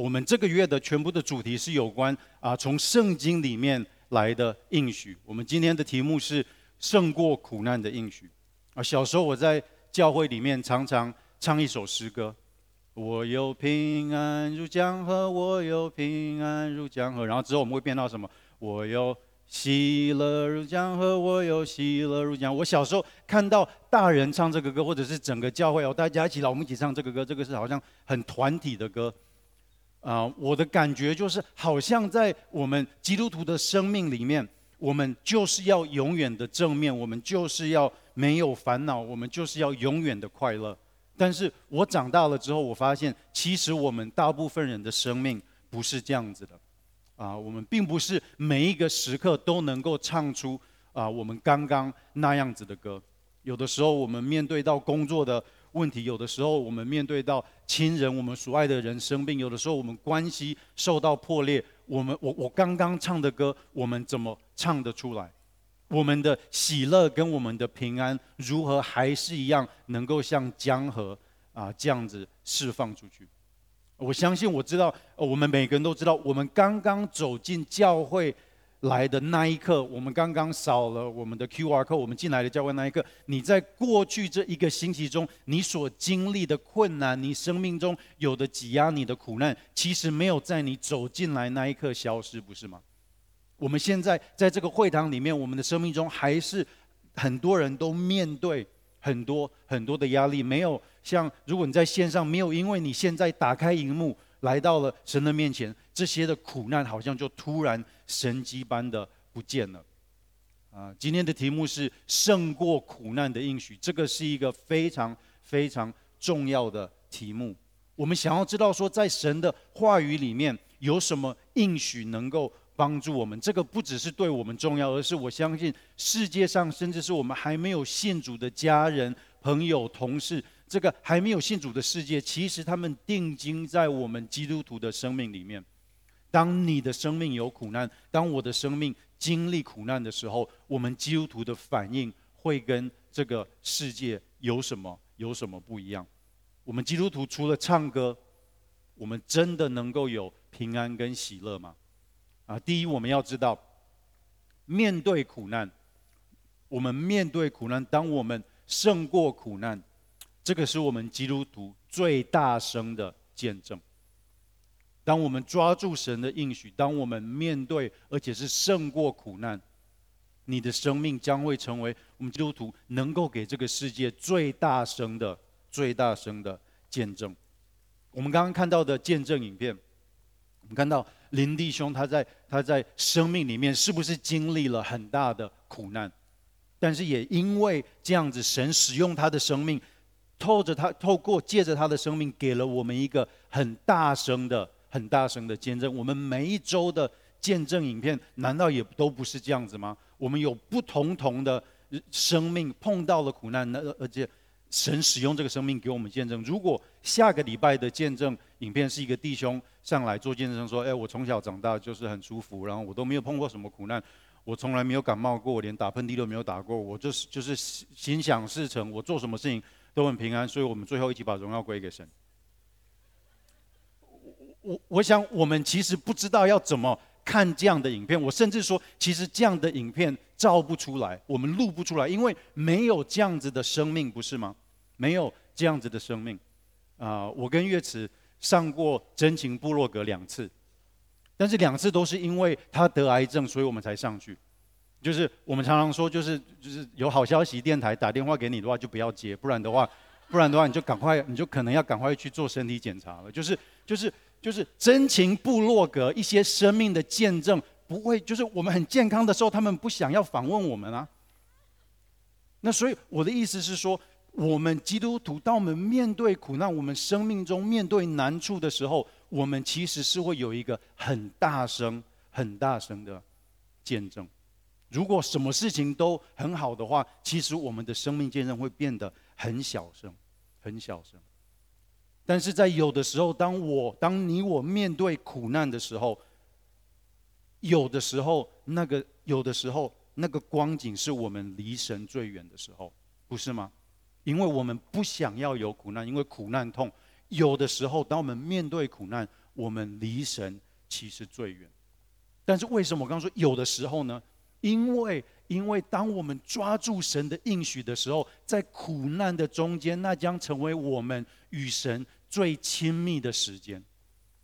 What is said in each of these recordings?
我们这个月的全部的主题是有关啊，从圣经里面来的应许。我们今天的题目是胜过苦难的应许。啊，小时候我在教会里面常常唱一首诗歌：我有平安如江河，我有平安如江河。然后之后我们会变到什么？我有喜乐如江河，我有喜乐如江。我小时候看到大人唱这个歌，或者是整个教会哦，大家一起来，我们一起唱这个歌。这个是好像很团体的歌。啊、我的感觉就是，好像在我们基督徒的生命里面，我们就是要永远的正面，我们就是要没有烦恼，我们就是要永远的快乐。但是我长大了之后，我发现，其实我们大部分人的生命不是这样子的。啊、我们并不是每一个时刻都能够唱出啊、我们刚刚那样子的歌。有的时候，我们面对到工作的。问题有的时候，我们面对到亲人，我们所爱的人生病；有的时候，我们关系受到破裂。我们，我，我刚刚唱的歌，我们怎么唱得出来？我们的喜乐跟我们的平安，如何还是一样能够像江河啊这样子释放出去？我相信，我知道，我们每个人都知道，我们刚刚走进教会。来的那一刻，我们刚刚扫了我们的 QR code，我们进来的教会那一刻，你在过去这一个星期中，你所经历的困难，你生命中有的挤压你的苦难，其实没有在你走进来那一刻消失，不是吗？我们现在在这个会堂里面，我们的生命中还是很多人都面对很多很多的压力，没有像如果你在线上，没有因为你现在打开荧幕。来到了神的面前，这些的苦难好像就突然神迹般的不见了。啊，今天的题目是胜过苦难的应许，这个是一个非常非常重要的题目。我们想要知道说，在神的话语里面有什么应许能够帮助我们？这个不只是对我们重要，而是我相信世界上甚至是我们还没有信主的家人、朋友、同事。这个还没有信主的世界，其实他们定睛在我们基督徒的生命里面。当你的生命有苦难，当我的生命经历苦难的时候，我们基督徒的反应会跟这个世界有什么有什么不一样？我们基督徒除了唱歌，我们真的能够有平安跟喜乐吗？啊，第一，我们要知道，面对苦难，我们面对苦难，当我们胜过苦难。这个是我们基督徒最大声的见证。当我们抓住神的应许，当我们面对而且是胜过苦难，你的生命将会成为我们基督徒能够给这个世界最大声的、最大声的见证。我们刚刚看到的见证影片，我们看到林弟兄他在他在生命里面是不是经历了很大的苦难？但是也因为这样子，神使用他的生命。透着他，透过借着他的生命，给了我们一个很大声的、很大声的见证。我们每一周的见证影片，难道也都不是这样子吗？我们有不同同的生命碰到了苦难，那而且神使用这个生命给我们见证。如果下个礼拜的见证影片是一个弟兄上来做见证，说：“哎，我从小长大就是很舒服，然后我都没有碰过什么苦难，我从来没有感冒过，我连打喷嚏都没有打过，我就是就是心想事成，我做什么事情。”都很平安，所以我们最后一起把荣耀归给神。我我想，我们其实不知道要怎么看这样的影片。我甚至说，其实这样的影片照不出来，我们录不出来，因为没有这样子的生命，不是吗？没有这样子的生命。啊、我跟岳慈上过真情部落格两次，但是两次都是因为他得癌症，所以我们才上去。就是我们常常说，就是就是有好消息电台打电话给你的话，就不要接，不然的话，不然的话你就赶快，你就可能要赶快去做身体检查了。就是就是就是真情部落格一些生命的见证，不会就是我们很健康的时候，他们不想要访问我们啊。那所以我的意思是说，我们基督徒当我们面对苦难，我们生命中面对难处的时候，我们其实是会有一个很大声、很大声的见证。如果什么事情都很好的话，其实我们的生命见证会变得很小声，很小声。但是在有的时候，当我、当你我面对苦难的时候，有的时候那个、有的时候那个光景是我们离神最远的时候，不是吗？因为我们不想要有苦难，因为苦难痛。有的时候，当我们面对苦难，我们离神其实最远。但是为什么我刚说有的时候呢？因为因为当我们抓住神的应许的时候，在苦难的中间，那将成为我们与神最亲密的时间。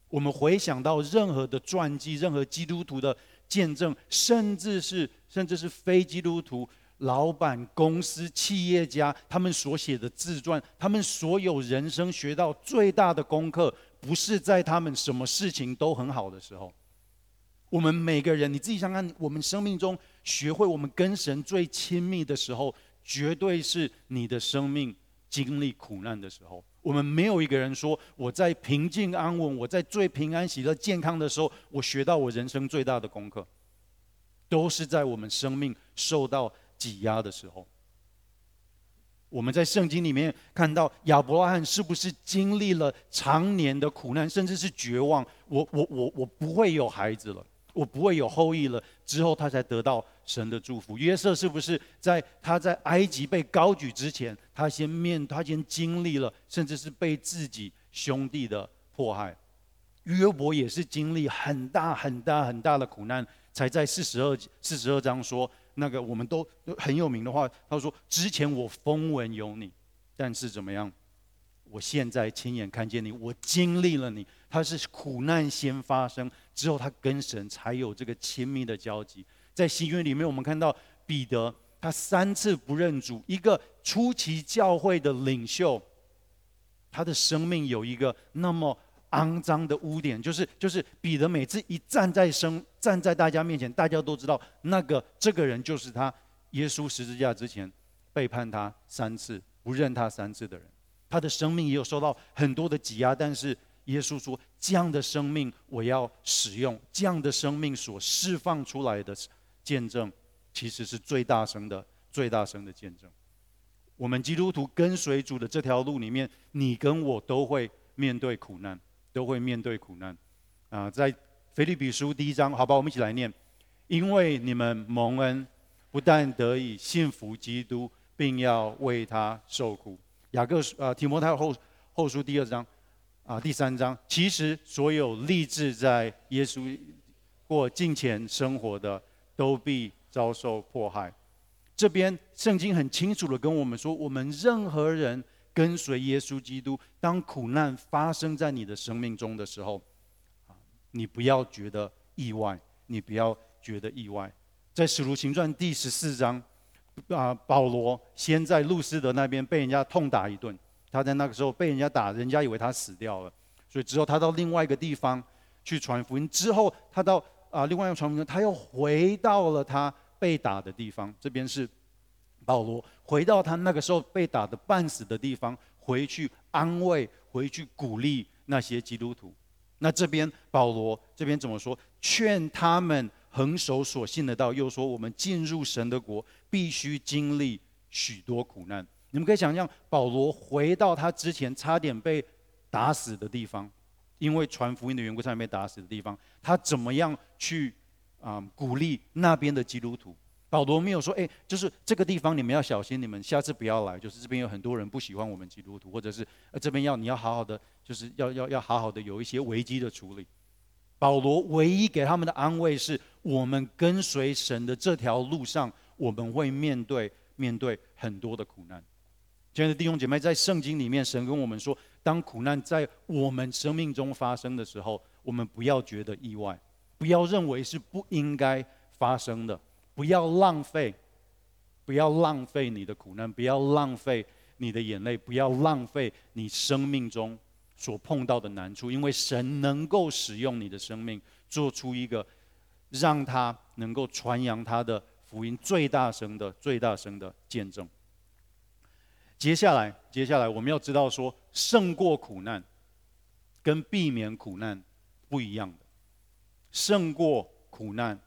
我们回想到任何的传记，任何基督徒的见证，甚至是甚至是非基督徒。老板、公司、企业家，他们所写的自传，他们所有人生学到最大的功课，不是在他们什么事情都很好的时候。我们每个人，你自己想想，我们生命中学会我们跟神最亲密的时候，绝对是你的生命经历苦难的时候。我们没有一个人说，我在平静安稳，我在最平安喜乐、健康的时候，我学到我人生最大的功课，都是在我们生命受到。挤压的时候，我们在圣经里面看到亚伯拉罕是不是经历了常年的苦难，甚至是绝望？我我我我不会有孩子了，我不会有后裔了。之后他才得到神的祝福。约瑟是不是在他在埃及被高举之前，他先面他先经历了，甚至是被自己兄弟的迫害？约伯也是经历很大很大很大的苦难，才在四十二四十二章说。那个我们都很有名的话，他说：“之前我风闻有你，但是怎么样？我现在亲眼看见你，我经历了你。他是苦难先发生，之后他跟神才有这个亲密的交集。在新约里面，我们看到彼得，他三次不认主，一个初期教会的领袖，他的生命有一个那么。”肮脏的污点，就是就是彼得每次一站在生站在大家面前，大家都知道那个这个人就是他，耶稣十字架之前背叛他三次，不认他三次的人，他的生命也有受到很多的挤压，但是耶稣说，这样的生命我要使用，这样的生命所释放出来的见证，其实是最大声的最大声的见证。我们基督徒跟随主的这条路里面，你跟我都会面对苦难。都会面对苦难，啊，在腓立比书第一章，好吧，我们一起来念。因为你们蒙恩，不但得以信服基督，并要为他受苦。雅各书啊，提摩太后后书第二章，啊，第三章，其实所有立志在耶稣过敬虔生活的，都必遭受迫害。这边圣经很清楚的跟我们说，我们任何人。跟随耶稣基督，当苦难发生在你的生命中的时候，啊，你不要觉得意外，你不要觉得意外。在使徒行传第十四章，啊，保罗先在路斯德那边被人家痛打一顿，他在那个时候被人家打，人家以为他死掉了，所以之后他到另外一个地方去传福音，之后他到啊另外一个传福音，他又回到了他被打的地方，这边是。保罗回到他那个时候被打的半死的地方，回去安慰、回去鼓励那些基督徒。那这边保罗这边怎么说？劝他们恒守所信的道，又说我们进入神的国必须经历许多苦难。你们可以想象，保罗回到他之前差点被打死的地方，因为传福音的缘故差点被打死的地方，他怎么样去啊、鼓励那边的基督徒？保罗没有说：“哎，就是这个地方你们要小心，你们下次不要来。就是这边有很多人不喜欢我们基督徒，或者是这边要你要好好的，就是要要要好好的有一些危机的处理。”保罗唯一给他们的安慰是：我们跟随神的这条路上，我们会面对面对很多的苦难。亲爱的弟兄姐妹，在圣经里面，神跟我们说，当苦难在我们生命中发生的时候，我们不要觉得意外，不要认为是不应该发生的。不要浪费，不要浪费你的苦难，不要浪费你的眼泪，不要浪费你生命中所碰到的难处，因为神能够使用你的生命，做出一个让他能够传扬他的福音最大声的、最大声的见证。接下来，接下来我们要知道说，胜过苦难跟避免苦难不一样的，胜过苦难。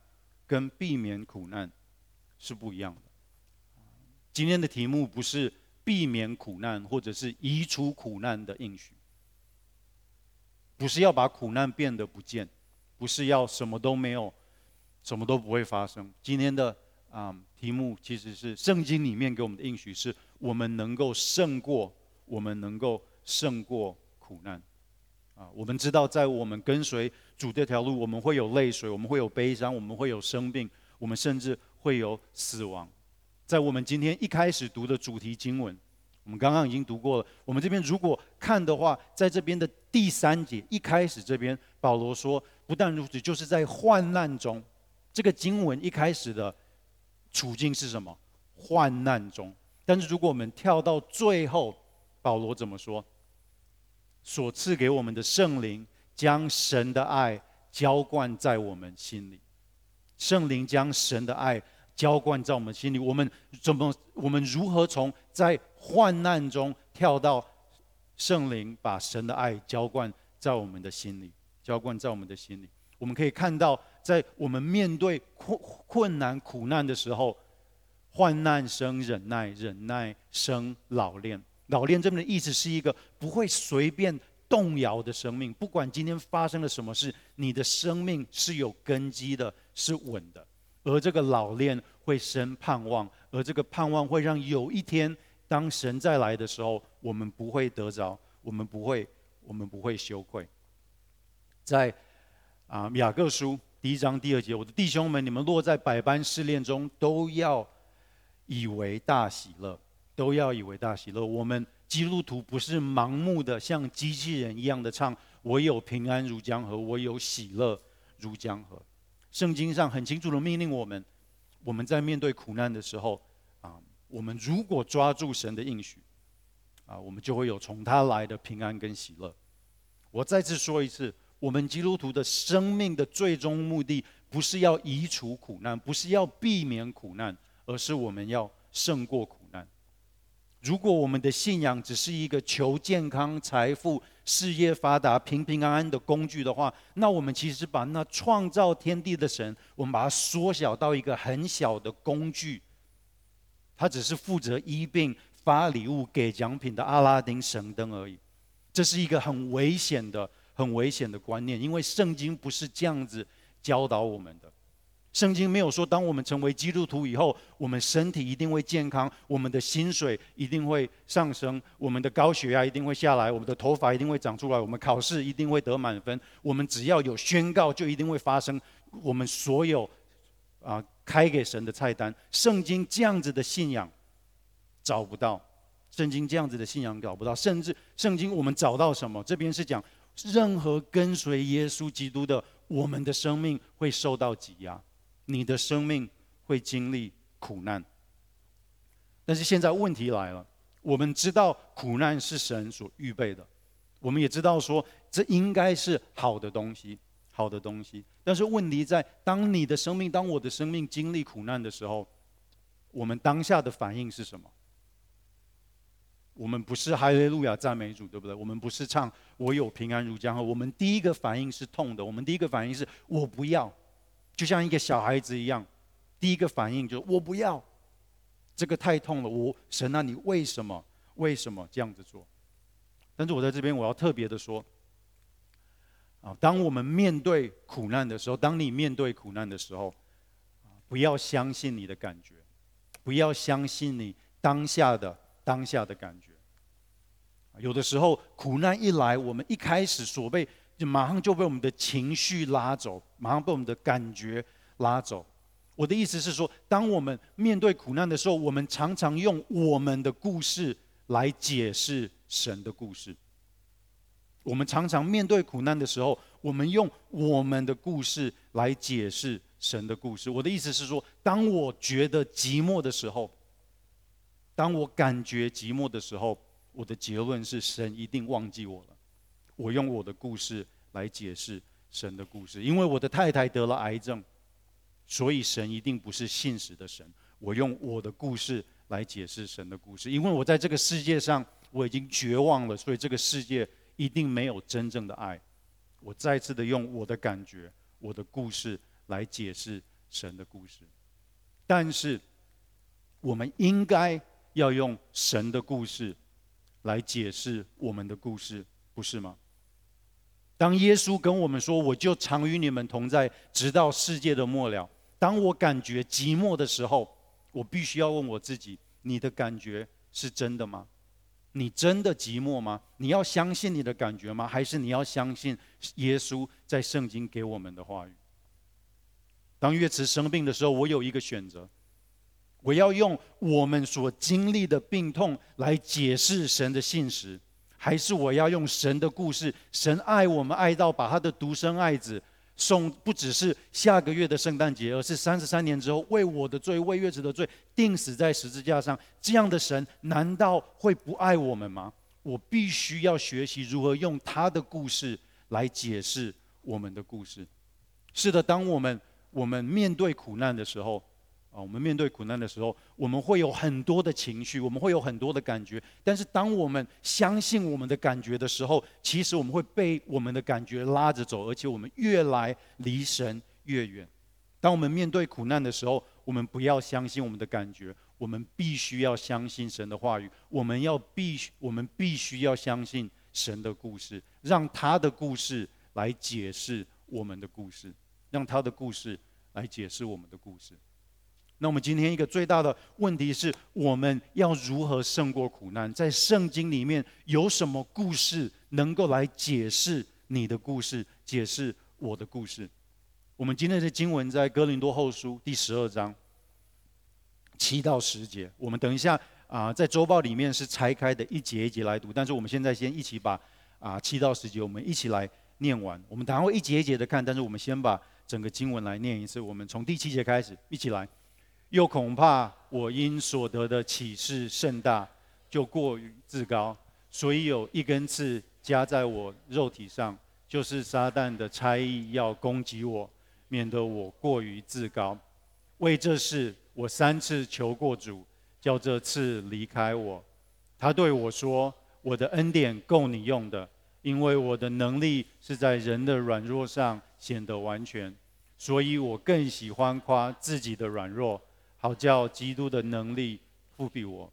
跟避免苦难是不一样的。今天的题目不是避免苦难，或者是移除苦难的应许，不是要把苦难变得不见，不是要什么都没有，什么都不会发生。今天的啊、嗯、题目其实是圣经里面给我们的应许，是我们能够胜过，我们能够胜过苦难。啊，我们知道，在我们跟随主这条路，我们会有泪水，我们会有悲伤，我们会有生病，我们甚至会有死亡。在我们今天一开始读的主题经文，我们刚刚已经读过了。我们这边如果看的话，在这边的第三节一开始，这边保罗说，不但如此，就是在患难中。这个经文一开始的处境是什么？患难中。但是如果我们跳到最后，保罗怎么说？所赐给我们的圣灵，将神的爱浇灌在我们心里。圣灵将神的爱浇灌在我们心里。我们怎么？我们如何从在患难中跳到圣灵把神的爱浇灌在我们的心里？浇灌在我们的心里。我们可以看到，在我们面对困困难、苦难的时候，患难生忍耐，忍耐生老练。老练这边的意思是一个不会随便动摇的生命，不管今天发生了什么事，你的生命是有根基的，是稳的。而这个老练会生盼望，而这个盼望会让有一天当神再来的时候，我们不会得着，我们不会，我们不会羞愧。在啊雅各书第一章第二节，我的弟兄们，你们落在百般试炼中，都要以为大喜乐。都要以为大喜乐。我们基督徒不是盲目的像机器人一样的唱“我有平安如江河，我有喜乐如江河”。圣经上很清楚的命令我们：我们在面对苦难的时候，啊，我们如果抓住神的应许，啊，我们就会有从他来的平安跟喜乐。我再次说一次，我们基督徒的生命的最终目的，不是要移除苦难，不是要避免苦难，而是我们要胜过苦难。如果我们的信仰只是一个求健康、财富、事业发达、平平安安的工具的话，那我们其实把那创造天地的神，我们把它缩小到一个很小的工具，他只是负责医病、发礼物、给奖品的阿拉丁神灯而已。这是一个很危险的、很危险的观念，因为圣经不是这样子教导我们的。圣经没有说，当我们成为基督徒以后，我们身体一定会健康，我们的薪水一定会上升，我们的高血压一定会下来，我们的头发一定会长出来，我们考试一定会得满分。我们只要有宣告，就一定会发生。我们所有啊开给神的菜单，圣经这样子的信仰找不到，圣经这样子的信仰找不到，甚至圣经我们找到什么？这边是讲任何跟随耶稣基督的，我们的生命会受到挤压。你的生命会经历苦难，但是现在问题来了，我们知道苦难是神所预备的，我们也知道说这应该是好的东西，好的东西。但是问题在，当你的生命，当我的生命经历苦难的时候，我们当下的反应是什么？我们不是哈利路亚赞美主，对不对？我们不是唱我有平安如江河，我们第一个反应是痛的，我们第一个反应是我不要。就像一个小孩子一样，第一个反应就是我不要，这个太痛了。我神啊，你为什么为什么这样子做？但是我在这边我要特别的说，啊，当我们面对苦难的时候，当你面对苦难的时候，不要相信你的感觉，不要相信你当下的当下的感觉。有的时候苦难一来，我们一开始所被。就马上就被我们的情绪拉走，马上被我们的感觉拉走。我的意思是说，当我们面对苦难的时候，我们常常用我们的故事来解释神的故事。我们常常面对苦难的时候，我们用我们的故事来解释神的故事。我的意思是说，当我觉得寂寞的时候，当我感觉寂寞的时候，我的结论是神一定忘记我了。我用我的故事来解释神的故事，因为我的太太得了癌症，所以神一定不是信实的神。我用我的故事来解释神的故事，因为我在这个世界上我已经绝望了，所以这个世界一定没有真正的爱。我再次的用我的感觉、我的故事来解释神的故事，但是我们应该要用神的故事来解释我们的故事，不是吗？当耶稣跟我们说：“我就常与你们同在，直到世界的末了。”当我感觉寂寞的时候，我必须要问我自己：“你的感觉是真的吗？你真的寂寞吗？你要相信你的感觉吗？还是你要相信耶稣在圣经给我们的话语？当岳慈生病的时候，我有一个选择：我要用我们所经历的病痛来解释神的信实，还是我要用神的故事？神爱我们爱到把他的独生爱子。送不只是下个月的圣诞节，而是三十三年之后为我的罪、为月子的罪钉死在十字架上。这样的神难道会不爱我们吗？我必须要学习如何用他的故事来解释我们的故事。是的，当我们我们面对苦难的时候。我们面对苦难的时候，我们会有很多的情绪，我们会有很多的感觉。但是，当我们相信我们的感觉的时候，其实我们会被我们的感觉拉着走，而且我们越来离神越远。当我们面对苦难的时候，我们不要相信我们的感觉，我们必须要相信神的话语。我们要必须，我们必须要相信神的故事，让他的故事来解释我们的故事，让他的故事来解释我们的故事。那我们今天一个最大的问题是，我们要如何胜过苦难？在圣经里面有什么故事能够来解释你的故事，解释我的故事？我们今天的经文在哥林多后书第十二章七到十节。我们等一下啊，在周报里面是拆开的一节一节来读，但是我们现在先一起把啊七到十节我们一起来念完。我们等下会一节一节的看，但是我们先把整个经文来念一次。我们从第七节开始，一起来。又恐怕我因所得的启示甚大，就过于自高，所以有一根刺加在我肉体上，就是撒旦的差役要攻击我，免得我过于自高。为这事，我三次求过主，叫这刺离开我。他对我说：“我的恩典够你用的，因为我的能力是在人的软弱上显得完全，所以我更喜欢夸自己的软弱。”好叫基督的能力覆庇我，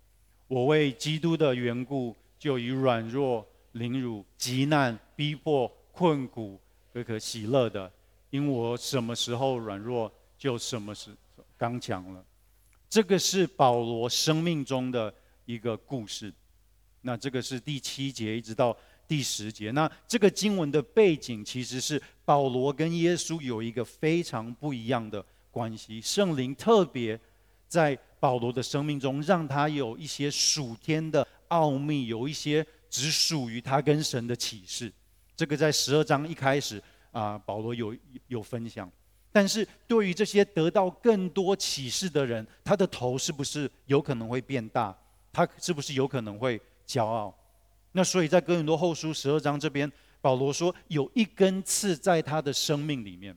我为基督的缘故，就以软弱、凌辱、急难、逼迫、困苦，可可喜乐的，因我什么时候软弱，就什么时刚强了。这个是保罗生命中的一个故事。那这个是第七节一直到第十节。那这个经文的背景其实是保罗跟耶稣有一个非常不一样的关系，圣灵特别。在保罗的生命中，让他有一些属天的奥秘，有一些只属于他跟神的启示。这个在十二章一开始啊，保罗有有分享。但是对于这些得到更多启示的人，他的头是不是有可能会变大？他是不是有可能会骄傲？那所以在哥林多后书十二章这边，保罗说有一根刺在他的生命里面。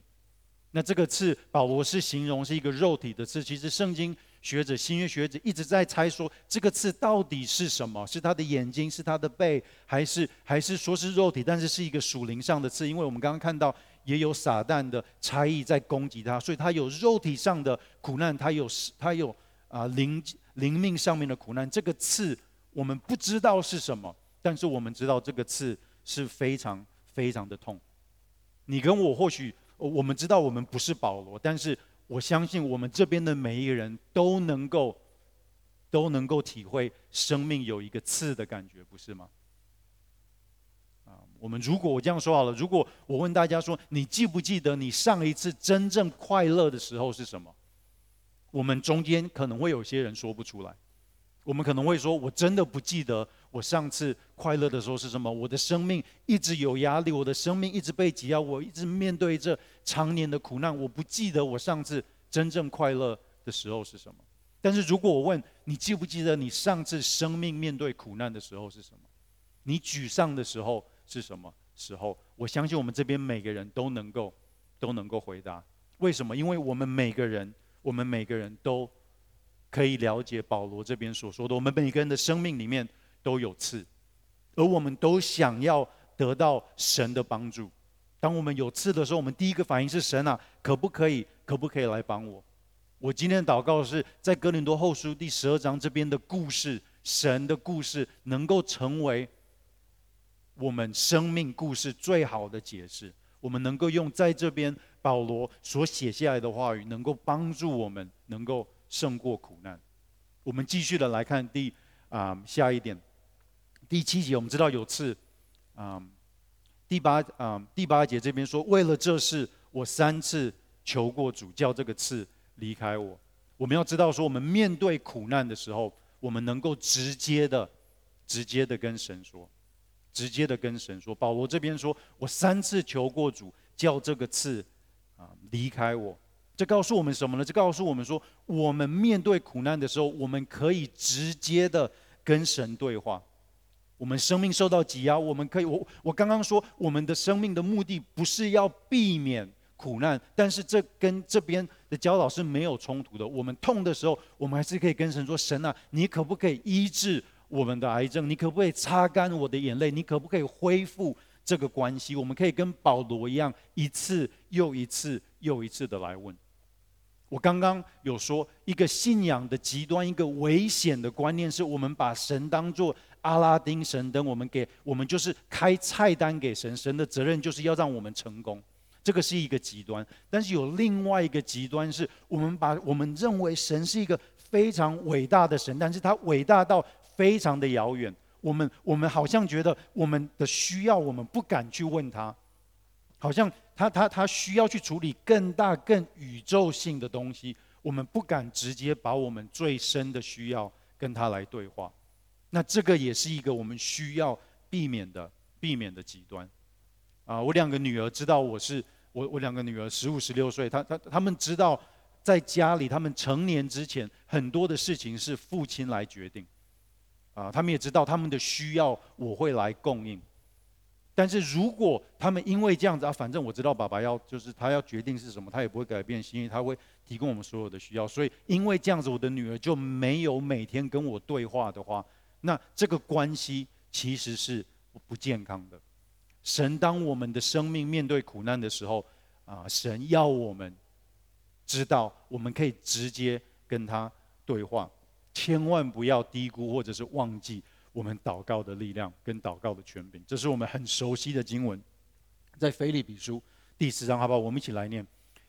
那这个刺，保罗是形容是一个肉体的刺。其实圣经学者、新约学者一直在猜说，这个刺到底是什么？是他的眼睛？是他的背？还是还是说是肉体？但是是一个属灵上的刺，因为我们刚刚看到也有撒旦的差异在攻击他，所以他有肉体上的苦难，他有他有啊灵灵命上面的苦难。这个刺我们不知道是什么，但是我们知道这个刺是非常非常的痛。你跟我或许。我们知道我们不是保罗，但是我相信我们这边的每一个人都能够，都能够体会生命有一个刺的感觉，不是吗？啊，我们如果我这样说好了，如果我问大家说，你记不记得你上一次真正快乐的时候是什么？我们中间可能会有些人说不出来。我们可能会说，我真的不记得我上次快乐的时候是什么。我的生命一直有压力，我的生命一直被挤压，我一直面对着常年的苦难。我不记得我上次真正快乐的时候是什么。但是如果我问你，记不记得你上次生命面对苦难的时候是什么？你沮丧的时候是什么时候？我相信我们这边每个人都能够都能够回答。为什么？因为我们每个人，我们每个人都。可以了解保罗这边所说的，我们每个人的生命里面都有刺，而我们都想要得到神的帮助。当我们有刺的时候，我们第一个反应是神啊，可不可以，可不可以来帮我？我今天的祷告是在哥林多后书第十二章这边的故事，神的故事能够成为我们生命故事最好的解释。我们能够用在这边保罗所写下来的话语，能够帮助我们，能够。胜过苦难。我们继续的来看第啊下一点，第七节我们知道有刺，啊，第八啊第八节这边说，为了这事，我三次求过主，叫这个刺离开我。我们要知道说，我们面对苦难的时候，我们能够直接的、直接的跟神说，直接的跟神说。保罗这边说，我三次求过主，叫这个刺啊离开我。这告诉我们什么呢？这告诉我们说，我们面对苦难的时候，我们可以直接的跟神对话。我们生命受到挤压，我们可以，我我刚刚说，我们的生命的目的不是要避免苦难，但是这跟这边的教导是没有冲突的。我们痛的时候，我们还是可以跟神说：“神啊，你可不可以医治我们的癌症？你可不可以擦干我的眼泪？你可不可以恢复这个关系？”我们可以跟保罗一样，一次又一次又一次的来问。我刚刚有说，一个信仰的极端，一个危险的观念，是我们把神当作阿拉丁神灯，我们给我们就是开菜单给神，神的责任就是要让我们成功，这个是一个极端。但是有另外一个极端，是我们把我们认为神是一个非常伟大的神，但是他伟大到非常的遥远，我们我们好像觉得我们的需要，我们不敢去问他。好像他他他需要去处理更大更宇宙性的东西，我们不敢直接把我们最深的需要跟他来对话，那这个也是一个我们需要避免的避免的极端。啊，我两个女儿知道我是我我两个女儿十五十六岁，她她她们知道在家里他们成年之前很多的事情是父亲来决定，啊，他们也知道他们的需要我会来供应。但是如果他们因为这样子啊，反正我知道爸爸要就是他要决定是什么，他也不会改变心意，他会提供我们所有的需要。所以因为这样子，我的女儿就没有每天跟我对话的话，那这个关系其实是不健康的。神当我们的生命面对苦难的时候啊，神要我们知道，我们可以直接跟他对话，千万不要低估或者是忘记。我们祷告的力量跟祷告的权柄，这是我们很熟悉的经文，在腓立比书第四章，好不好？我们一起来念：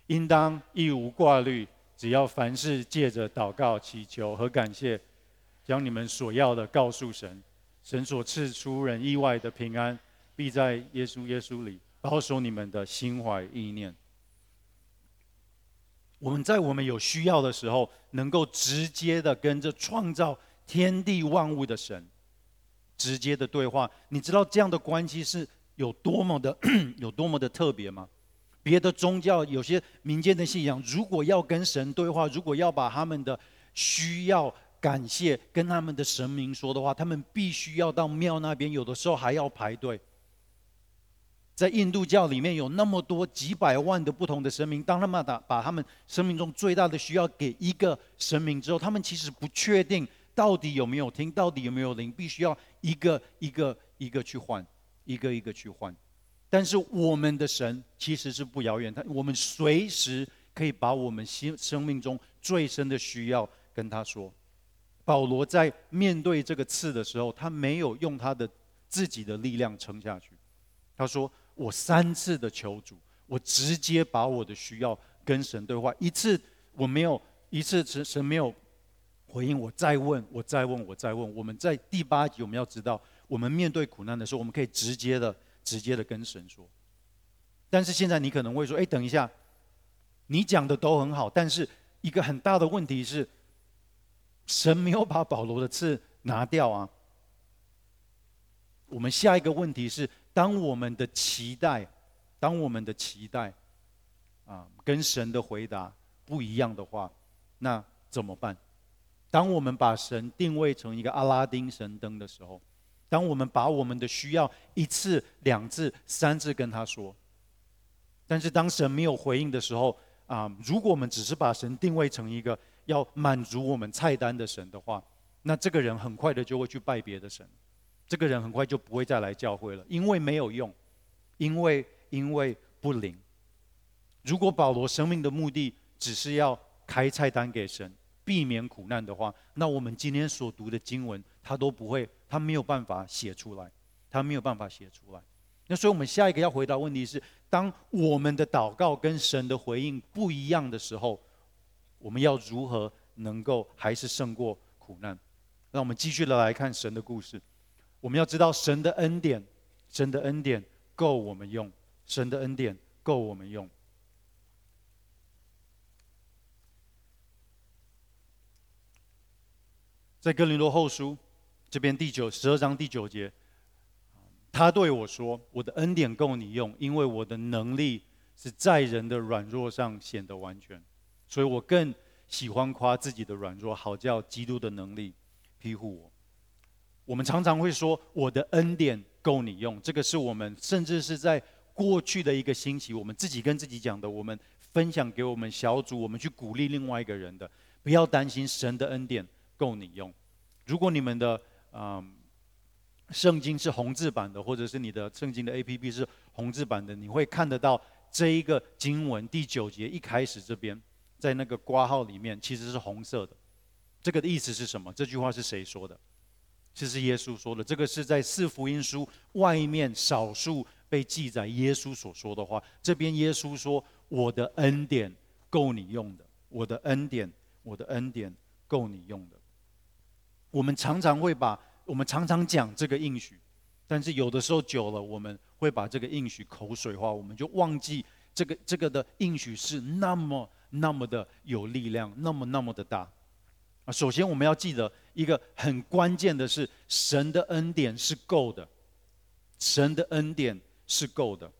应当一无挂虑，只要凡事借着祷告、祈求和感谢，将你们所要的告诉神，神所赐出人意外的平安，必在耶稣耶稣里保守你们的心怀意念。我们在我们有需要的时候，能够直接的跟着创造天地万物的神。直接的对话，你知道这样的关系是有多么的 有多么的特别吗？别的宗教有些民间的信仰，如果要跟神对话，如果要把他们的需要、感谢跟他们的神明说的话，他们必须要到庙那边，有的时候还要排队。在印度教里面有那么多几百万的不同的神明，当他们把把他们生命中最大的需要给一个神明之后，他们其实不确定。到底有没有听？到底有没有灵？必须要一个一个一个去换，一个一个去换。但是我们的神其实是不遥远，他我们随时可以把我们心生命中最深的需要跟他说。保罗在面对这个刺的时候，他没有用他的自己的力量撑下去。他说：“我三次的求主，我直接把我的需要跟神对话。一次我没有，一次神神没有。”回应我，再问，我再问，我再问。我们在第八集，我们要知道，我们面对苦难的时候，我们可以直接的、直接的跟神说。但是现在你可能会说：“哎，等一下，你讲的都很好，但是一个很大的问题是，神没有把保罗的刺拿掉啊。”我们下一个问题是：当我们的期待，当我们的期待啊，跟神的回答不一样的话，那怎么办？当我们把神定位成一个阿拉丁神灯的时候，当我们把我们的需要一次、两次、三次跟他说，但是当神没有回应的时候，啊，如果我们只是把神定位成一个要满足我们菜单的神的话，那这个人很快的就会去拜别的神，这个人很快就不会再来教会了，因为没有用，因为因为不灵。如果保罗生命的目的只是要开菜单给神。避免苦难的话，那我们今天所读的经文，他都不会，他没有办法写出来，他没有办法写出来。那所以，我们下一个要回答问题是：当我们的祷告跟神的回应不一样的时候，我们要如何能够还是胜过苦难？让我们继续的来看神的故事。我们要知道神的恩典，神的恩典够我们用，神的恩典够我们用。在哥林多后书这边第九十二章第九节，他对我说：“我的恩典够你用，因为我的能力是在人的软弱上显得完全，所以我更喜欢夸自己的软弱，好叫基督的能力庇护我。”我们常常会说：“我的恩典够你用。”这个是我们甚至是在过去的一个星期，我们自己跟自己讲的，我们分享给我们小组，我们去鼓励另外一个人的。不要担心，神的恩典够你用。如果你们的嗯圣经是红字版的，或者是你的圣经的 APP 是红字版的，你会看得到这一个经文第九节一开始这边，在那个挂号里面其实是红色的。这个的意思是什么？这句话是谁说的？这是耶稣说的，这个是在四福音书外面少数被记载耶稣所说的话。这边耶稣说：“我的恩典够你用的，我的恩典，我的恩典够你用的。”我们常常会把我们常常讲这个应许，但是有的时候久了，我们会把这个应许口水化，我们就忘记这个这个的应许是那么那么的有力量，那么那么的大。啊，首先我们要记得一个很关键的是，神的恩典是够的，神的恩典是够的。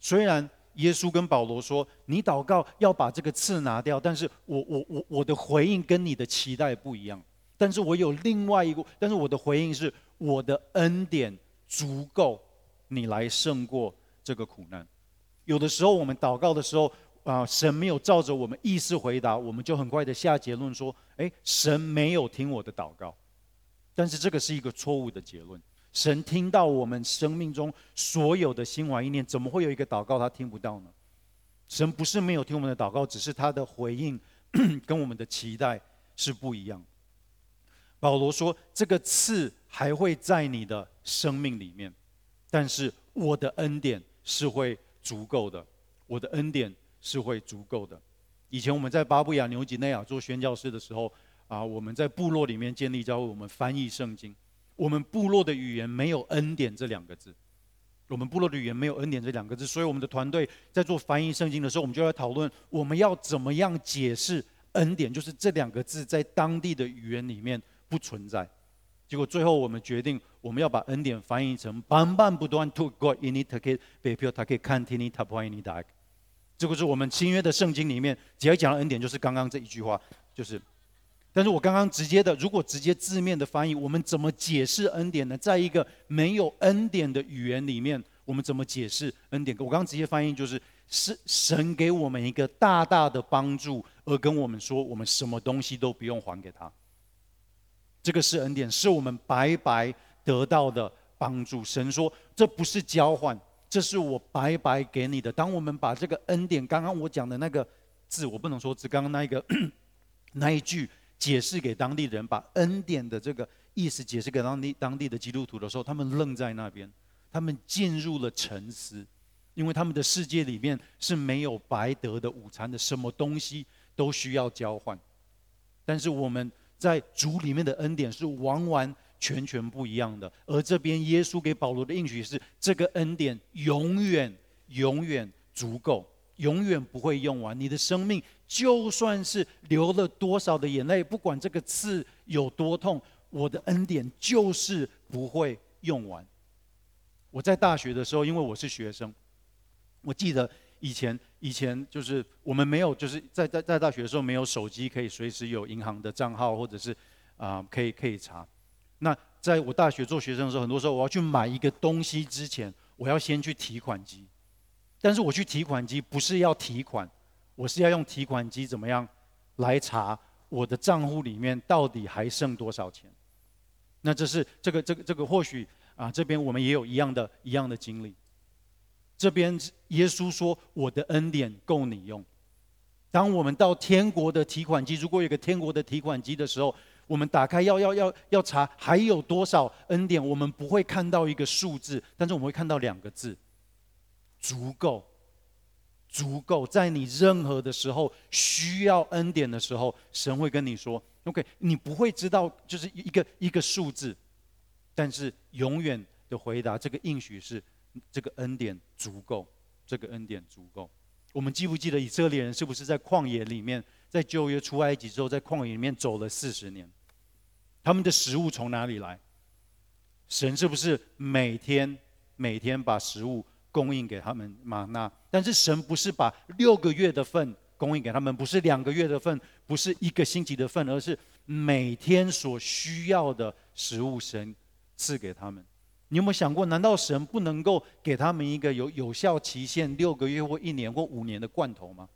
虽然耶稣跟保罗说，你祷告要把这个刺拿掉，但是我我我我的回应跟你的期待不一样。但是我有另外一个，但是我的回应是，我的恩典足够你来胜过这个苦难。有的时候我们祷告的时候。啊，神没有照着我们意思回答，我们就很快的下结论说：哎，神没有听我的祷告。但是这个是一个错误的结论。神听到我们生命中所有的心怀意念，怎么会有一个祷告他听不到呢？神不是没有听我们的祷告，只是他的回应 跟我们的期待是不一样。保罗说：这个刺还会在你的生命里面，但是我的恩典是会足够的，我的恩典。是会足够的。以前我们在巴布亚纽几内亚做宣教士的时候，啊，我们在部落里面建立教会，我们翻译圣经。我们部落的语言没有“恩典”这两个字，我们部落的语言没有“恩典”这两个字，所以我们的团队在做翻译圣经的时候，我们就在讨论我们要怎么样解释“恩典”，就是这两个字在当地的语言里面不存在。结果最后我们决定，我们要把“恩典”翻译成 “bamban 不断 to God in it take bepio take continue tapoini dag”。这个是我们新约的圣经里面，只要讲到恩典，就是刚刚这一句话，就是。但是我刚刚直接的，如果直接字面的翻译，我们怎么解释恩典呢？在一个没有恩典的语言里面，我们怎么解释恩典？我刚刚直接翻译就是：是神给我们一个大大的帮助，而跟我们说，我们什么东西都不用还给他。这个是恩典，是我们白白得到的帮助。神说，这不是交换。这是我白白给你的。当我们把这个恩典，刚刚我讲的那个字，我不能说字刚刚那一个 那一句解释给当地人，把恩典的这个意思解释给当地当地的基督徒的时候，他们愣在那边，他们进入了沉思，因为他们的世界里面是没有白得的午餐的，什么东西都需要交换。但是我们在主里面的恩典是完完。全全不一样的，而这边耶稣给保罗的应许是：这个恩典永远、永远足够，永远不会用完。你的生命就算是流了多少的眼泪，不管这个刺有多痛，我的恩典就是不会用完。我在大学的时候，因为我是学生，我记得以前以前就是我们没有，就是在在在大学的时候没有手机可以随时有银行的账号，或者是啊、可以可以查。那在我大学做学生的时候，很多时候我要去买一个东西之前，我要先去提款机。但是我去提款机不是要提款，我是要用提款机怎么样来查我的账户里面到底还剩多少钱。那这是这个这个这个或许啊，这边我们也有一样的一样的经历。这边耶稣说：“我的恩典够你用。”当我们到天国的提款机，如果有个天国的提款机的时候。我们打开要要要要查还有多少恩典，我们不会看到一个数字，但是我们会看到两个字：足够。足够，在你任何的时候需要恩典的时候，神会跟你说：“OK。”你不会知道就是一个一个数字，但是永远的回答，这个应许是这个恩典足够，这个恩典足够。我们记不记得以色列人是不是在旷野里面，在旧约出埃及之后，在旷野里面走了四十年？他们的食物从哪里来？神是不是每天每天把食物供应给他们吗哪？但是神不是把六个月的份供应给他们，不是两个月的份，不是一个星期的份，而是每天所需要的食物，神赐给他们。你有没有想过，难道神不能够给他们一个有有效期限六个月或一年或五年的罐头吗？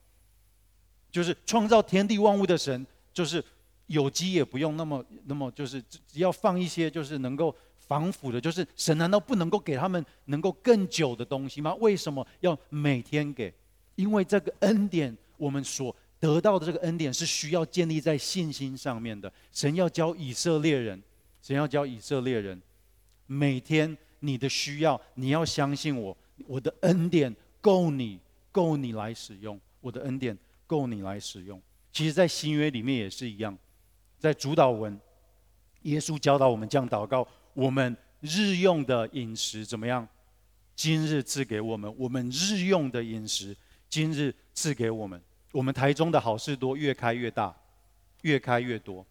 就是创造天地万物的神，就是有机也不用那么那么，就是只要放一些就是能够防腐的，就是神难道不能够给他们能够更久的东西吗？为什么要每天给？因为这个恩典，我们所得到的这个恩典是需要建立在信心上面的。神要教以色列人，神要教以色列人。每天你的需要，你要相信我，我的恩典够你，够你来使用。我的恩典够你来使用。其实，在新约里面也是一样，在主祷文，耶稣教导我们这样祷告：我们日用的饮食怎么样？今日赐给我们。我们日用的饮食，今日赐给我们。我们台中的好事多越开越大，越开越多。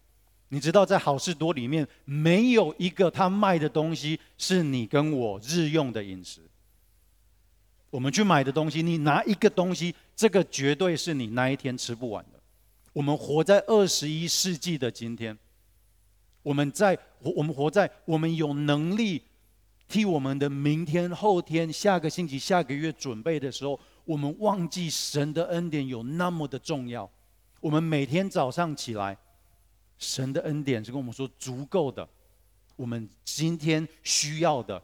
你知道，在好事多里面，没有一个他卖的东西是你跟我日用的饮食。我们去买的东西，你拿一个东西，这个绝对是你那一天吃不完的。我们活在二十一世纪的今天，我们在我们活在我们有能力替我们的明天、后天、下个星期、下个月准备的时候，我们忘记神的恩典有那么的重要。我们每天早上起来。神的恩典是跟我们说足够的，我们今天需要的。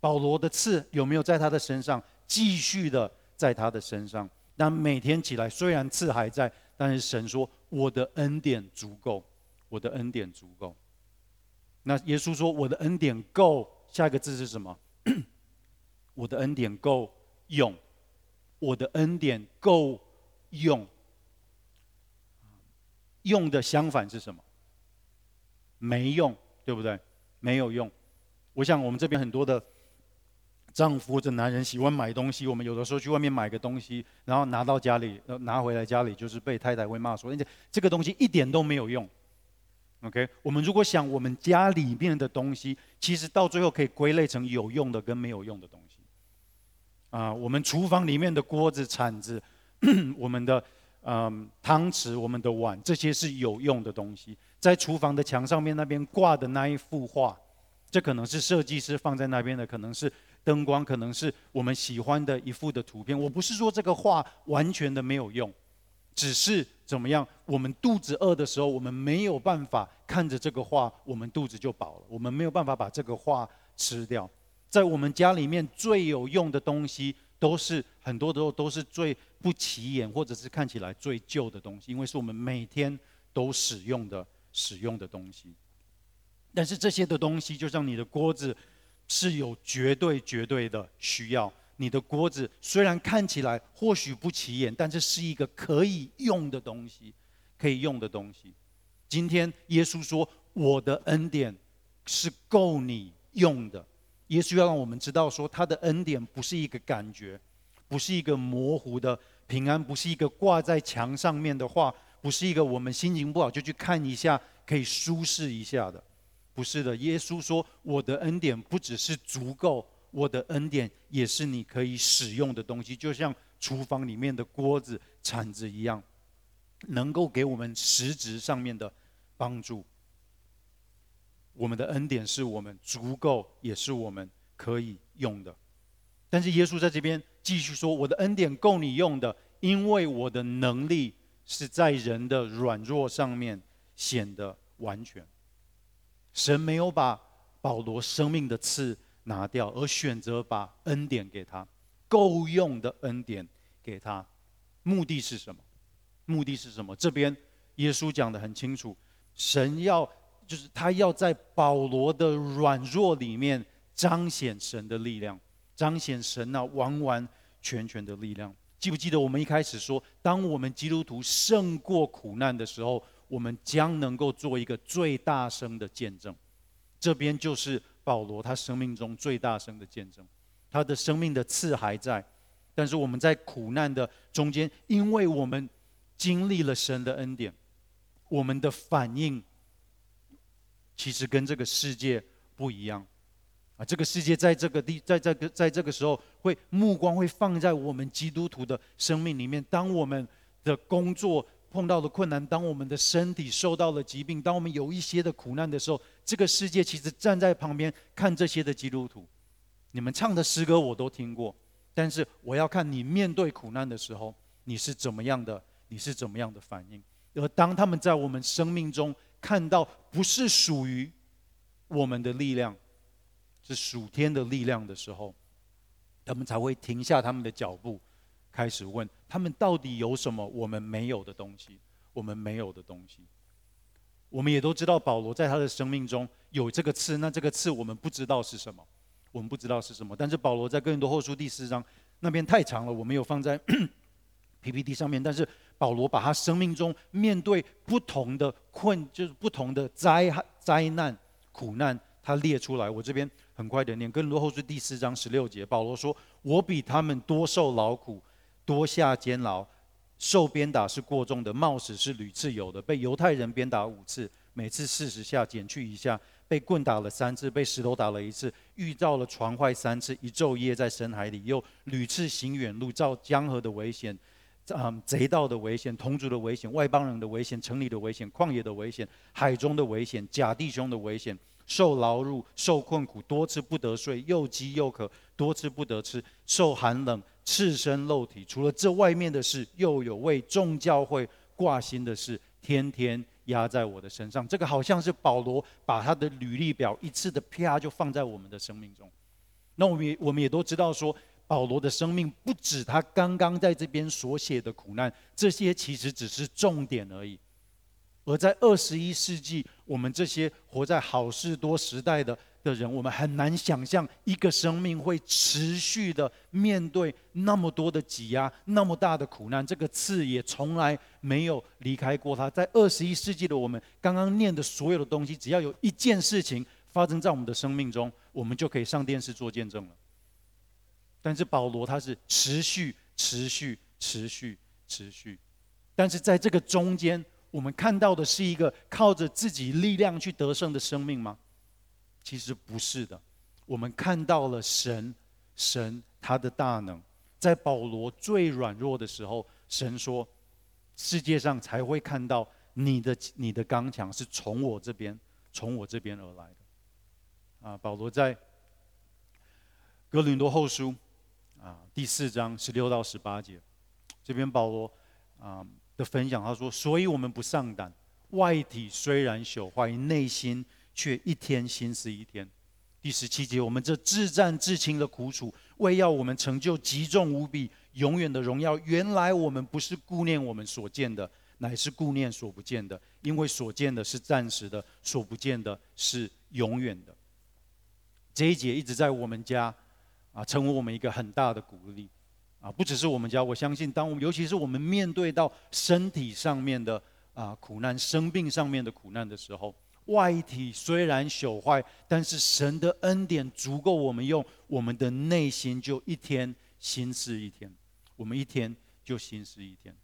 保罗的刺有没有在他的身上？继续的在他的身上。但每天起来，虽然刺还在，但是神说：“我的恩典足够，我的恩典足够。”那耶稣说：“我的恩典够。”下一个字是什么？我的恩典够用，我的恩典够用。用的相反是什么？没用，对不对？没有用。我想我们这边很多的丈夫或者男人喜欢买东西，我们有的时候去外面买个东西，然后拿到家里，拿回来家里就是被太太会骂说：“这这个东西一点都没有用。” OK，我们如果想我们家里面的东西，其实到最后可以归类成有用的跟没有用的东西。啊，我们厨房里面的锅子、铲子，我们的。嗯，汤匙、我们的碗，这些是有用的东西。在厨房的墙上面那边挂的那一幅画，这可能是设计师放在那边的，可能是灯光，可能是我们喜欢的一幅的图片。我不是说这个画完全的没有用，只是怎么样？我们肚子饿的时候，我们没有办法看着这个画，我们肚子就饱了。我们没有办法把这个画吃掉。在我们家里面最有用的东西，都是很多的时候都是最不起眼，或者是看起来最旧的东西，因为是我们每天都使用的使用的东西。但是这些的东西，就像你的锅子，是有绝对绝对的需要。你的锅子虽然看起来或许不起眼，但是是一个可以用的东西，可以用的东西。今天耶稣说：“我的恩典是够你用的。”耶稣要让我们知道，说他的恩典不是一个感觉，不是一个模糊的平安，不是一个挂在墙上面的话，不是一个我们心情不好就去看一下可以舒适一下的，不是的。耶稣说：“我的恩典不只是足够，我的恩典也是你可以使用的东西，就像厨房里面的锅子、铲子一样，能够给我们实质上面的帮助。”我们的恩典是我们足够，也是我们可以用的。但是耶稣在这边继续说：“我的恩典够你用的，因为我的能力是在人的软弱上面显得完全。”神没有把保罗生命的刺拿掉，而选择把恩典给他，够用的恩典给他。目的是什么？目的是什么？这边耶稣讲得很清楚，神要。就是他要在保罗的软弱里面彰显神的力量，彰显神那完完全全的力量。记不记得我们一开始说，当我们基督徒胜过苦难的时候，我们将能够做一个最大声的见证。这边就是保罗他生命中最大声的见证。他的生命的刺还在，但是我们在苦难的中间，因为我们经历了神的恩典，我们的反应其实跟这个世界不一样。啊，这个世界在这个地，在这个在这个时候，会目光会放在我们基督徒的生命里面。当我们的工作碰到了困难，当我们的身体受到了疾病，当我们有一些的苦难的时候，这个世界其实站在旁边看这些的基督徒。你们唱的诗歌我都听过，但是我要看你面对苦难的时候，你是怎么样的，你是怎么样的反应。而当他们在我们生命中看到不是属于我们的力量，是属天的力量的时候，他们才会停下他们的脚步，开始问他们到底有什么我们没有的东西，我们没有的东西。我们也都知道保罗在他的生命中有这个刺，那这个刺我们不知道是什么。我们不知道是什么，但是保罗在哥林多后书第四章那边太长了，我没有放在 PPT 上面。但是保罗把他生命中面对不同的困，就是不同的灾害、灾难、苦难，他列出来。我这边很快的念跟罗后书第四章十六节，保罗说：“我比他们多受劳苦，多下监牢，受鞭打是过重的，冒死是屡次有的，被犹太人鞭打五次，每次四十下，减去一下。”被棍打了三次，被石头打了一次，遇到了船坏三次，一昼夜在深海里，又屡次行远路，遭江河的危险，嗯，贼盗的危险，同族的危险，外邦人的危险，城里的危险，旷野的危险，海中的危险，假弟兄的危险，受劳碌，受困苦，多次不得睡，又饥又渴，多次不得吃，受寒冷，赤身露体。除了这外面的事，又有为众教会挂心的事，天天。压在我的身上，这个好像是保罗把他的履历表一次的啪就放在我们的生命中。那我们也我们也都知道说，保罗的生命不止他刚刚在这边所写的苦难，这些其实只是重点而已。而在二十一世纪，我们这些活在好事多时代的。的人，我们很难想象一个生命会持续的面对那么多的挤压，那么大的苦难。这个刺也从来没有离开过他。在二十一世纪的我们，刚刚念的所有的东西，只要有一件事情发生在我们的生命中，我们就可以上电视做见证了。但是保罗他是持续、持续、持续、持续。但是在这个中间，我们看到的是一个靠着自己力量去得胜的生命吗？其实不是的，我们看到了神，神他的大能，在保罗最软弱的时候，神说，世界上才会看到你的你的刚强是从我这边，从我这边而来的。啊，保罗在哥林多后书啊第四章十六到十八节，这边保罗啊的分享，他说，所以我们不上胆，外体虽然朽坏，内心。却一天新似一天。第十七节，我们这至战至轻的苦楚，为要我们成就极重无比、永远的荣耀。原来我们不是顾念我们所见的，乃是顾念所不见的，因为所见的是暂时的，所不见的是永远的。这一节一直在我们家啊，成为我们一个很大的鼓励啊，不只是我们家，我相信，当我们尤其是我们面对到身体上面的啊苦难、生病上面的苦难的时候。外体虽然朽坏，但是神的恩典足够我们用，我们的内心就一天心思一天，我们一天就心思一天。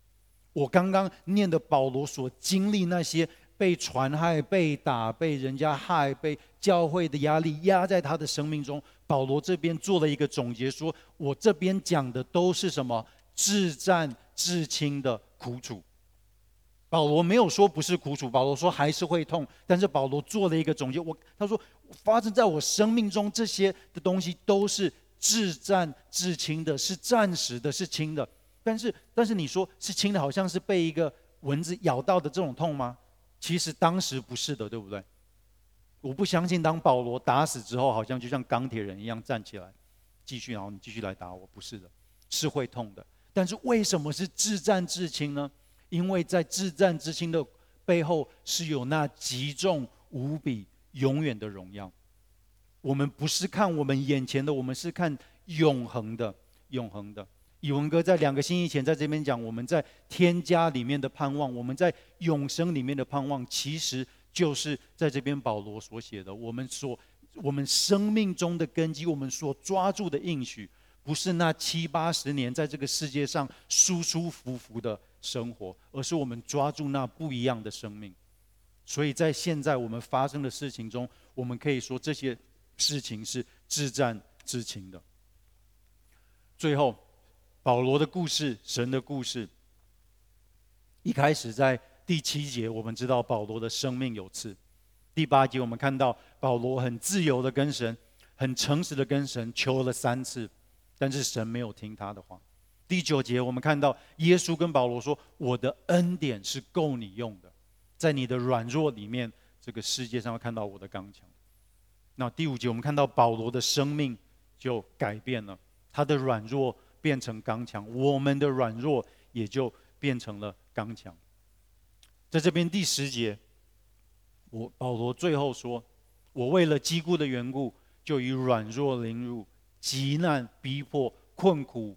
我刚刚念的保罗所经历那些被传害、被打、被人家害、被教会的压力压在他的生命中，保罗这边做了一个总结，说我这边讲的都是什么？至战至轻的苦楚。保罗没有说不是苦楚，保罗说还是会痛，但是保罗做了一个总结，我他说发生在我生命中这些的东西都是至战至轻的，是暂时的，是轻的。但是但是你说是轻的，好像是被一个蚊子咬到的这种痛吗？其实当时不是的，对不对？我不相信，当保罗打死之后，好像就像钢铁人一样站起来，继续，然后你继续来打我，不是的，是会痛的。但是为什么是至战至轻呢？因为在至战至轻的背后，是有那极重无比、永远的荣耀。我们不是看我们眼前的，我们是看永恒的、永恒的。宇文哥在两个星期前在这边讲，我们在天家里面的盼望，我们在永生里面的盼望，其实就是在这边保罗所写的。我们所我们生命中的根基，我们所抓住的应许，不是那七八十年在这个世界上舒舒服服的生活，而是我们抓住那不一样的生命。所以在现在我们发生的事情中，我们可以说这些事情是自战自情的。最后，保罗的故事，神的故事，一开始在第七节，我们知道保罗的生命有刺。第八节，我们看到保罗很自由的跟神，很诚实的跟神求了三次，但是神没有听他的话。第九节，我们看到耶稣跟保罗说：“我的恩典是够你用的，在你的软弱里面，这个世界上会看到我的刚强。”那第五节，我们看到保罗的生命就改变了，他的软弱变成刚强，我们的软弱也就变成了刚强。在这边第十节。我保罗最后说：“我为了基督的缘故，就以软弱、凌辱、急难、逼迫、困苦，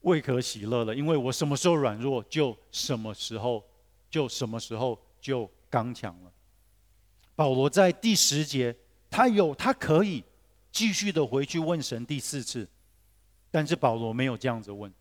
未可喜乐了。因为我什么时候软弱，就什么时候就什么时候就刚强了。”保罗在第十节，他有他可以继续的回去问神第四次，但是保罗没有这样子问。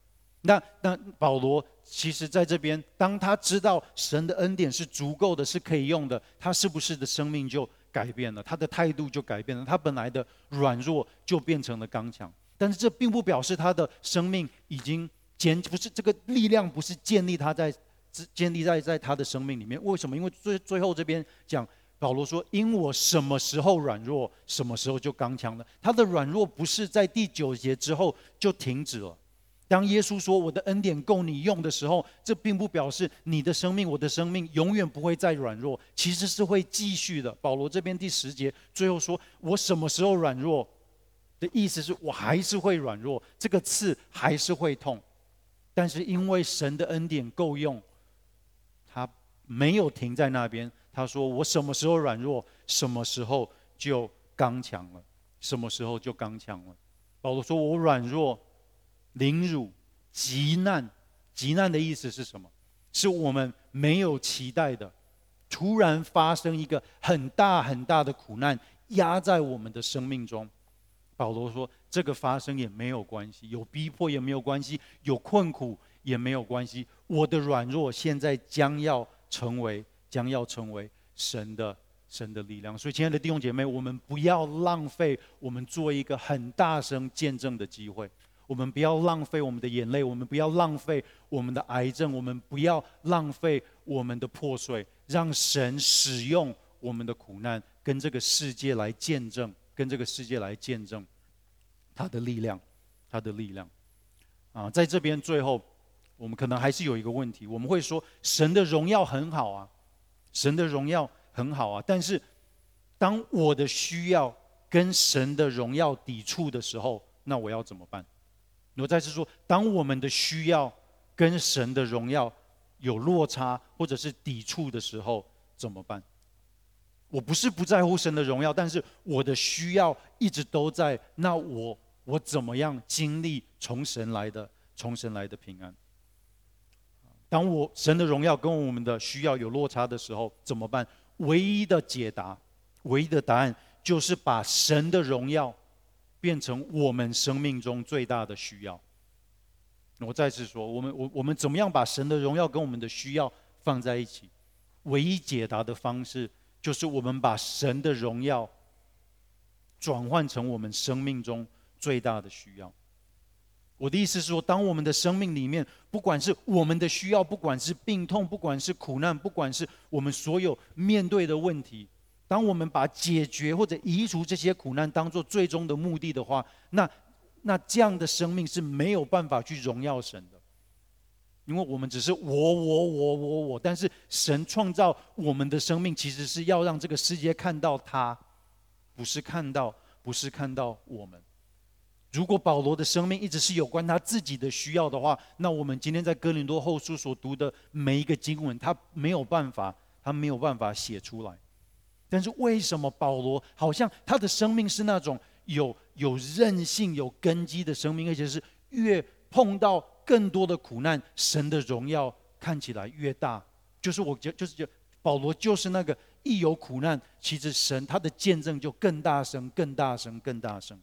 那那保罗其实在这边，当他知道神的恩典是足够的，是可以用的，他是不是的生命就改变了？他的态度就改变了，他本来的软弱就变成了刚强。但是这并不表示他的生命已经建，不是这个力量不是建立他在建立在在他的生命里面。为什么？因为最最后这边讲保罗说：“因我什么时候软弱，什么时候就刚强了。”他的软弱不是在第九节之后就停止了。当耶稣说“我的恩典够你用”的时候，这并不表示你的生命、我的生命永远不会再软弱，其实是会继续的。保罗这边第十节最后说：“我什么时候软弱？”的意思是我还是会软弱，这个刺还是会痛，但是因为神的恩典够用，他没有停在那边。他说：“我什么时候软弱，什么时候就刚强了，什么时候就刚强了。”保罗说：“我软弱。”凌辱、急难，急难的意思是什么？是我们没有期待的，突然发生一个很大很大的苦难，压在我们的生命中。保罗说：“这个发生也没有关系，有逼迫也没有关系，有困苦也没有关系。我的软弱现在将要成为，将要成为神的神的力量。所以，亲爱的弟兄姐妹，我们不要浪费我们做一个很大声见证的机会。”我们不要浪费我们的眼泪，我们不要浪费我们的癌症，我们不要浪费我们的破碎，让神使用我们的苦难，跟这个世界来见证，跟这个世界来见证他的力量，他的力量。啊，在这边最后，我们可能还是有一个问题，我们会说神的荣耀很好啊，神的荣耀很好啊，但是当我的需要跟神的荣耀抵触的时候，那我要怎么办？我再次说，当我们的需要跟神的荣耀有落差或者是抵触的时候，怎么办？我不是不在乎神的荣耀，但是我的需要一直都在。那我我怎么样经历从神来的从神来的平安？当我神的荣耀跟我们的需要有落差的时候，怎么办？唯一的解答，唯一的答案，就是把神的荣耀。变成我们生命中最大的需要。我再次说，我们我我们怎么样把神的荣耀跟我们的需要放在一起？唯一解答的方式，就是我们把神的荣耀转换成我们生命中最大的需要。我的意思是说，当我们的生命里面，不管是我们的需要，不管是病痛，不管是苦难，不管是我们所有面对的问题。当我们把解决或者移除这些苦难当做最终的目的的话，那那这样的生命是没有办法去荣耀神的，因为我们只是我我我我我，但是神创造我们的生命，其实是要让这个世界看到他，不是看到不是看到我们。如果保罗的生命一直是有关他自己的需要的话，那我们今天在哥林多后书所读的每一个经文，他没有办法，他没有办法写出来。但是为什么保罗好像他的生命是那种有有韧性、有根基的生命，而且是越碰到更多的苦难，神的荣耀看起来越大。就是我觉就是就保罗就是那个一有苦难，其实神他的见证就更大声、更大声、更大声。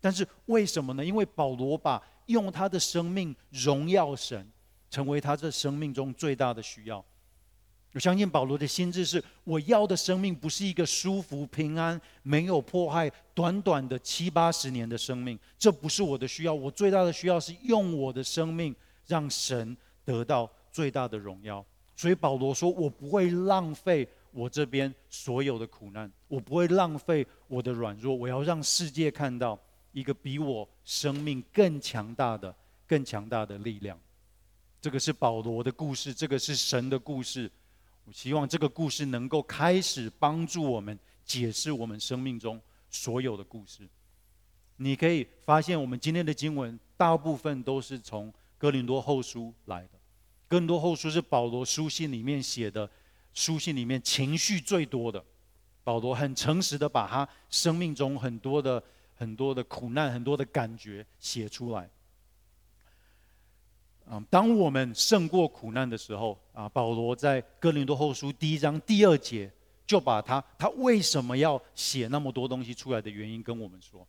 但是为什么呢？因为保罗把用他的生命荣耀神，成为他这生命中最大的需要。我相信保罗的心智是：我要的生命不是一个舒服、平安、没有迫害、短短的七八十年的生命，这不是我的需要。我最大的需要是用我的生命让神得到最大的荣耀。所以保罗说：“我不会浪费我这边所有的苦难，我不会浪费我的软弱，我要让世界看到一个比我生命更强大的、更强大的力量。”这个是保罗的故事，这个是神的故事。我希望这个故事能够开始帮助我们解释我们生命中所有的故事。你可以发现，我们今天的经文大部分都是从哥林多后书来的。哥林多后书是保罗书信里面写的，书信里面情绪最多的。保罗很诚实的把他生命中很多的很多的苦难、很多的感觉写出来。啊，当我们胜过苦难的时候，啊，保罗在哥林多后书第一章第二节就把他他为什么要写那么多东西出来的原因跟我们说。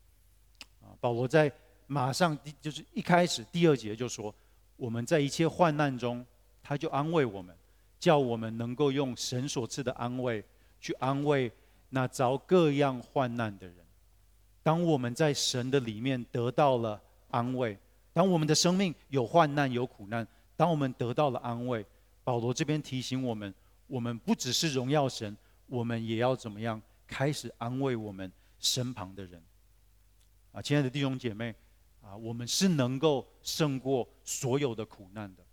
啊，保罗在马上就是一开始第二节就说，我们在一切患难中，他就安慰我们，叫我们能够用神所赐的安慰去安慰那遭各样患难的人。当我们在神的里面得到了安慰。当我们的生命有患难、有苦难，当我们得到了安慰，保罗这边提醒我们：我们不只是荣耀神，我们也要怎么样开始安慰我们身旁的人。啊，亲爱的弟兄姐妹，啊，我们是能够胜过所有的苦难的。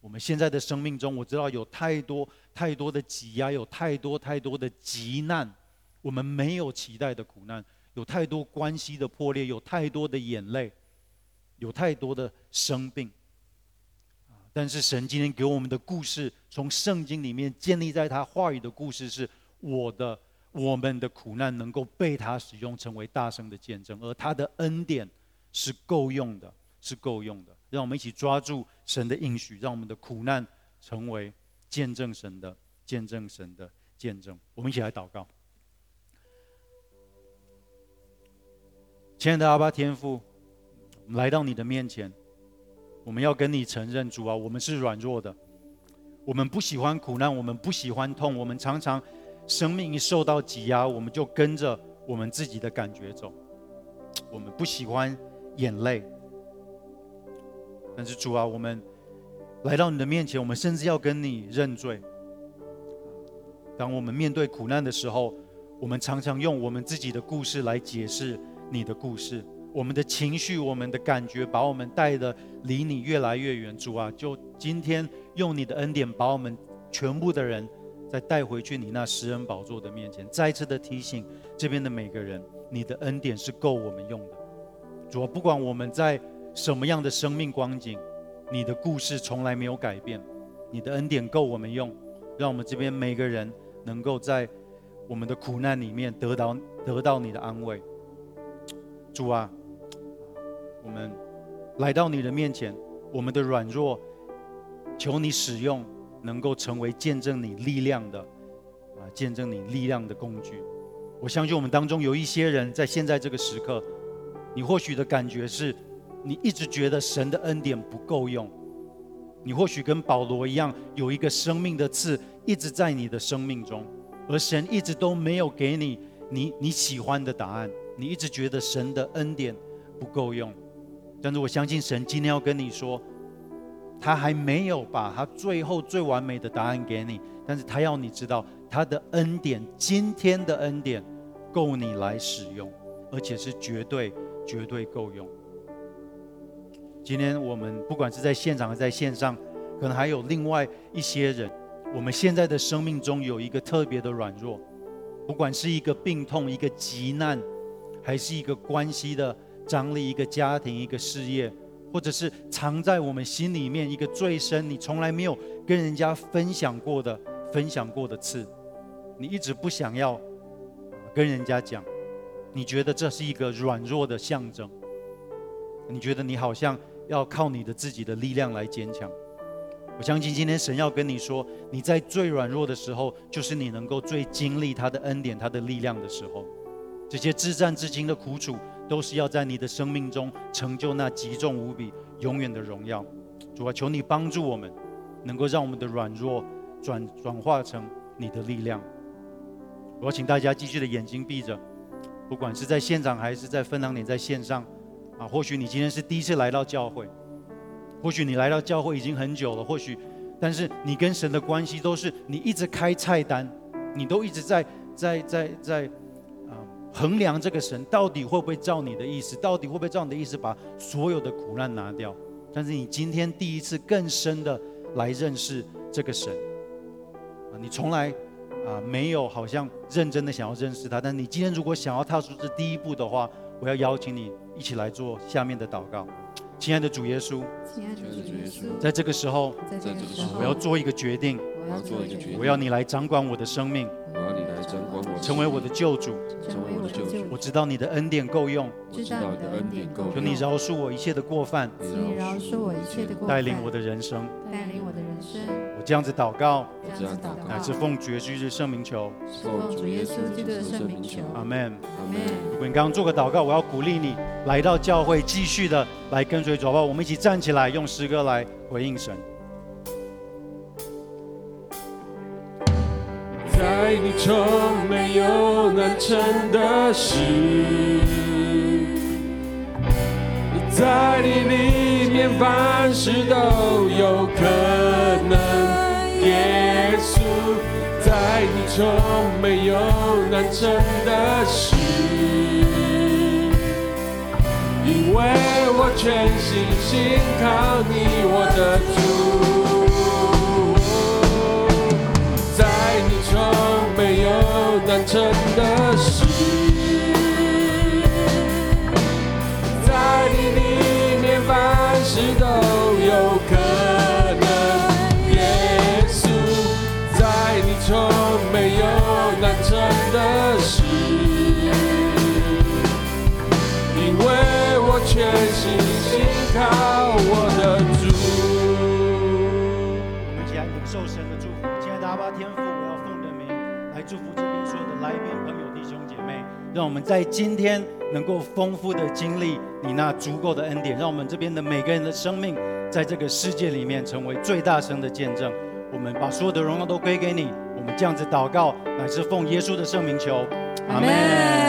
我们现在的生命中，我知道有太多太多的挤压，有太多太多的急难，我们没有期待的苦难，有太多关系的破裂，有太多的眼泪。有太多的生病，但是神今天给我们的故事，从圣经里面建立在他话语的故事，是我的我们的苦难能够被他使用，成为大声的见证，而他的恩典是够用的，是够用的。让我们一起抓住神的应许，让我们的苦难成为见证神的见证神的见证。我们一起来祷告，亲爱的阿爸天父。来到你的面前，我们要跟你承认，主啊，我们是软弱的，我们不喜欢苦难，我们不喜欢痛，我们常常生命一受到挤压，我们就跟着我们自己的感觉走，我们不喜欢眼泪。但是主啊，我们来到你的面前，我们甚至要跟你认罪。当我们面对苦难的时候，我们常常用我们自己的故事来解释你的故事。我们的情绪，我们的感觉，把我们带得离你越来越远。主啊，就今天用你的恩典，把我们全部的人再带回去你那施恩宝座的面前，再次的提醒这边的每个人，你的恩典是够我们用的。主啊，不管我们在什么样的生命光景，你的故事从来没有改变，你的恩典够我们用，让我们这边每个人能够在我们的苦难里面得到得到你的安慰。主啊。我们来到你的面前，我们的软弱，求你使用，能够成为见证你力量的，啊，见证你力量的工具。我相信我们当中有一些人在现在这个时刻，你或许的感觉是，你一直觉得神的恩典不够用，你或许跟保罗一样，有一个生命的刺一直在你的生命中，而神一直都没有给你你你喜欢的答案，你一直觉得神的恩典不够用。但是我相信神今天要跟你说，他还没有把他最后最完美的答案给你，但是他要你知道他的恩典，今天的恩典够你来使用，而且是绝对绝对够用。今天我们不管是在现场还是在线上，可能还有另外一些人，我们现在的生命中有一个特别的软弱，不管是一个病痛、一个急难，还是一个关系的。张力，一个家庭，一个事业，或者是藏在我们心里面一个最深，你从来没有跟人家分享过的、分享过的刺，你一直不想要跟人家讲，你觉得这是一个软弱的象征，你觉得你好像要靠你的自己的力量来坚强。我相信今天神要跟你说，你在最软弱的时候，就是你能够最经历他的恩典、他的力量的时候。这些自战至轻的苦楚，都是要在你的生命中成就那极重无比、永远的荣耀。主啊，求你帮助我们，能够让我们的软弱转转化成你的力量。我请大家继续的眼睛闭着，不管是在现场还是在分堂点在线上，啊，或许你今天是第一次来到教会。或许你来到教会已经很久了，或许，但是你跟神的关系都是你一直开菜单，你都一直在在在在、衡量这个神到底会不会照你的意思，到底会不会照你的意思把所有的苦难拿掉。但是你今天第一次更深的来认识这个神啊，你从来啊没有好像认真的想要认识他，但你今天如果想要踏出这第一步的话，我要邀请你一起来做下面的祷告。亲爱的主耶稣，亲爱的主耶稣，在这个时候，在这个时候，我要做一个决定，我要做一个决定，我要你来掌管我的生命，我要你来掌管我，成为我的救主，成为我的救主。我知道你的恩典够用，知道你的恩典够用，求你饶恕我一切的过犯，请你饶恕我一切的过犯，带领我的人生，带领我的人生。我这样子祷告，我这样子祷告，乃至奉主耶稣的圣名求，奉主耶稣基督的圣名求，阿门，阿门。如果你刚刚做个祷告，我要鼓励你来到教会，继续的来跟随主，好不好？我们一起站起来，用诗歌来回应神。在你中没有难成的事，在你里面凡事都有可能。耶稣，在你中没有难成的事，因为我全心信靠你，我的主。没有难成的事，为我全心信靠我的主。我们一起来领受神的祝福，亲爱的阿爸天父。我要奉圣名来祝福这边所有的来宾、朋友、弟兄姐妹，让我们在今天能够丰富的经历你那足够的恩典，让我们这边的每个人的生命，在这个世界里面成为最大声的见证。我们把所有的荣耀都归给你。我们这样子祷告，乃是奉耶稣的圣名求，阿门。